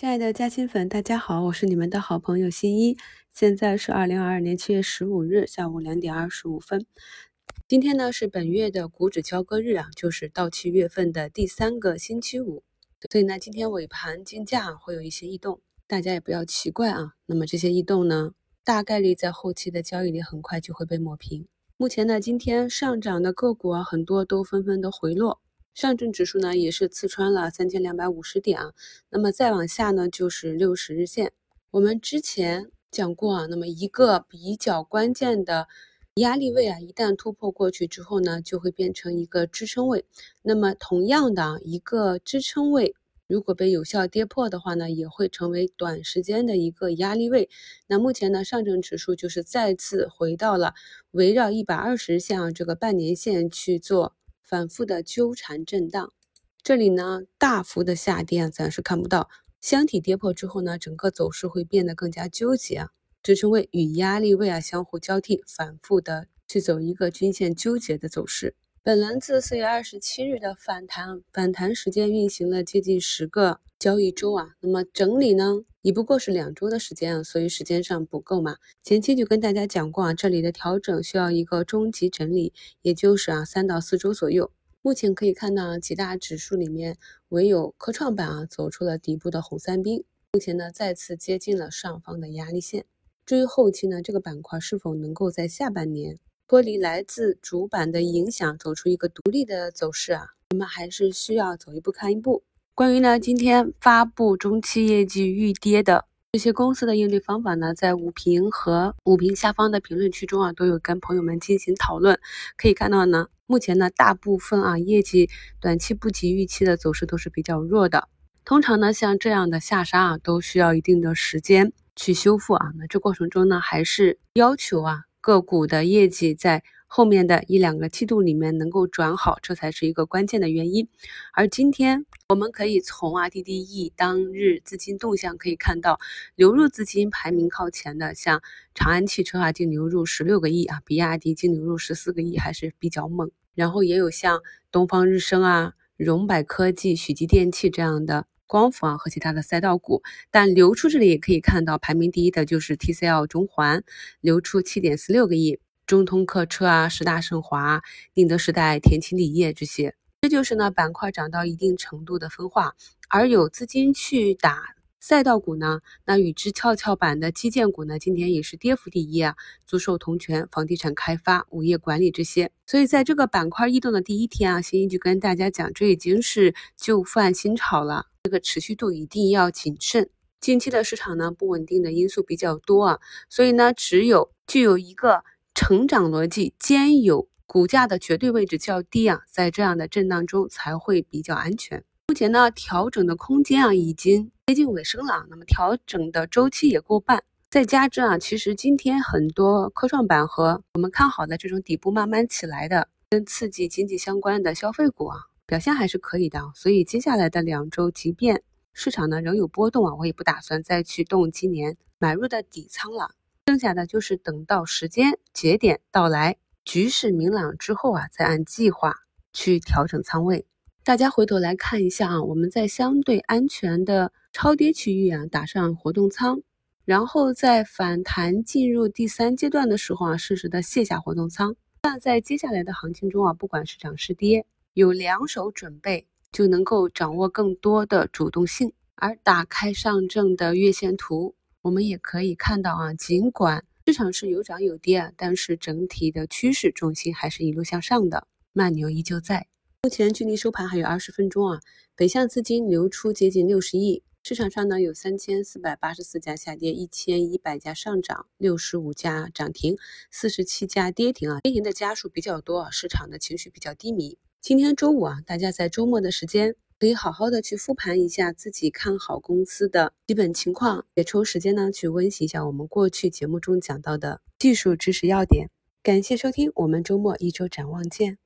亲爱的嘉兴粉，大家好，我是你们的好朋友新一。现在是二零二二年七月十五日下午两点二十五分。今天呢是本月的股指交割日啊，就是到期月份的第三个星期五。所以呢，今天尾盘金价会有一些异动，大家也不要奇怪啊。那么这些异动呢，大概率在后期的交易里很快就会被抹平。目前呢，今天上涨的个股啊，很多都纷纷的回落。上证指数呢也是刺穿了三千两百五十点啊，那么再往下呢就是六十日线。我们之前讲过啊，那么一个比较关键的压力位啊，一旦突破过去之后呢，就会变成一个支撑位。那么同样的啊一个支撑位，如果被有效跌破的话呢，也会成为短时间的一个压力位。那目前呢，上证指数就是再次回到了围绕一百二十日线啊这个半年线去做。反复的纠缠震荡，这里呢大幅的下跌啊，暂时看不到。箱体跌破之后呢，整个走势会变得更加纠结啊，支撑位与压力位啊相互交替，反复的去走一个均线纠结的走势。本轮自四月二十七日的反弹，反弹时间运行了接近十个交易周啊，那么整理呢？也不过是两周的时间啊，所以时间上不够嘛。前期就跟大家讲过啊，这里的调整需要一个中级整理，也就是啊三到四周左右。目前可以看到几大指数里面，唯有科创板啊走出了底部的红三兵，目前呢再次接近了上方的压力线。至于后期呢，这个板块是否能够在下半年脱离来自主板的影响，走出一个独立的走势啊，我们还是需要走一步看一步。关于呢，今天发布中期业绩预跌的这些公司的应对方法呢，在五评和五评下方的评论区中啊，都有跟朋友们进行讨论。可以看到呢，目前呢，大部分啊业绩短期不及预期的走势都是比较弱的。通常呢，像这样的下杀啊，都需要一定的时间去修复啊。那这过程中呢，还是要求啊个股的业绩在。后面的一两个季度里面能够转好，这才是一个关键的原因。而今天我们可以从啊 DDE 当日资金动向可以看到，流入资金排名靠前的，像长安汽车啊，净流入十六个亿啊，比亚迪净流入十四个亿，还是比较猛。然后也有像东方日升啊、荣百科技、许继电器这样的光伏啊和其他的赛道股。但流出这里也可以看到，排名第一的就是 TCL 中环，流出七点四六个亿。中通客车啊，十大盛华、宁德时代、田齐锂业这些，这就是呢板块涨到一定程度的分化，而有资金去打赛道股呢，那与之跷跷板的基建股呢，今天也是跌幅第一啊，租售同权、房地产开发、物业管理这些。所以在这个板块异动的第一天啊，新一就跟大家讲，这已经是旧饭新炒了，这个持续度一定要谨慎。近期的市场呢不稳定的因素比较多啊，所以呢只有具有一个。成长逻辑兼有股价的绝对位置较低啊，在这样的震荡中才会比较安全。目前呢，调整的空间啊已经接近尾声了，那么调整的周期也过半。再加之啊，其实今天很多科创板和我们看好的这种底部慢慢起来的，跟刺激经济相关的消费股啊，表现还是可以的。所以接下来的两周，即便市场呢仍有波动啊，我也不打算再去动今年买入的底仓了。剩下的就是等到时间节点到来，局势明朗之后啊，再按计划去调整仓位。大家回头来看一下啊，我们在相对安全的超跌区域啊打上活动仓，然后在反弹进入第三阶段的时候啊，适时的卸下活动仓。那在接下来的行情中啊，不管是涨是跌，有两手准备就能够掌握更多的主动性。而打开上证的月线图。我们也可以看到啊，尽管市场是有涨有跌，但是整体的趋势重心还是一路向上的，慢牛依旧在。目前距离收盘还有二十分钟啊，北向资金流出接近六十亿，市场上呢有三千四百八十四家下跌，一千一百家上涨，六十五家涨停，四十七家跌停啊，跌停的家数比较多啊，市场的情绪比较低迷。今天周五啊，大家在周末的时间。可以好好的去复盘一下自己看好公司的基本情况，也抽时间呢去温习一下我们过去节目中讲到的技术知识要点。感谢收听，我们周末一周展望见。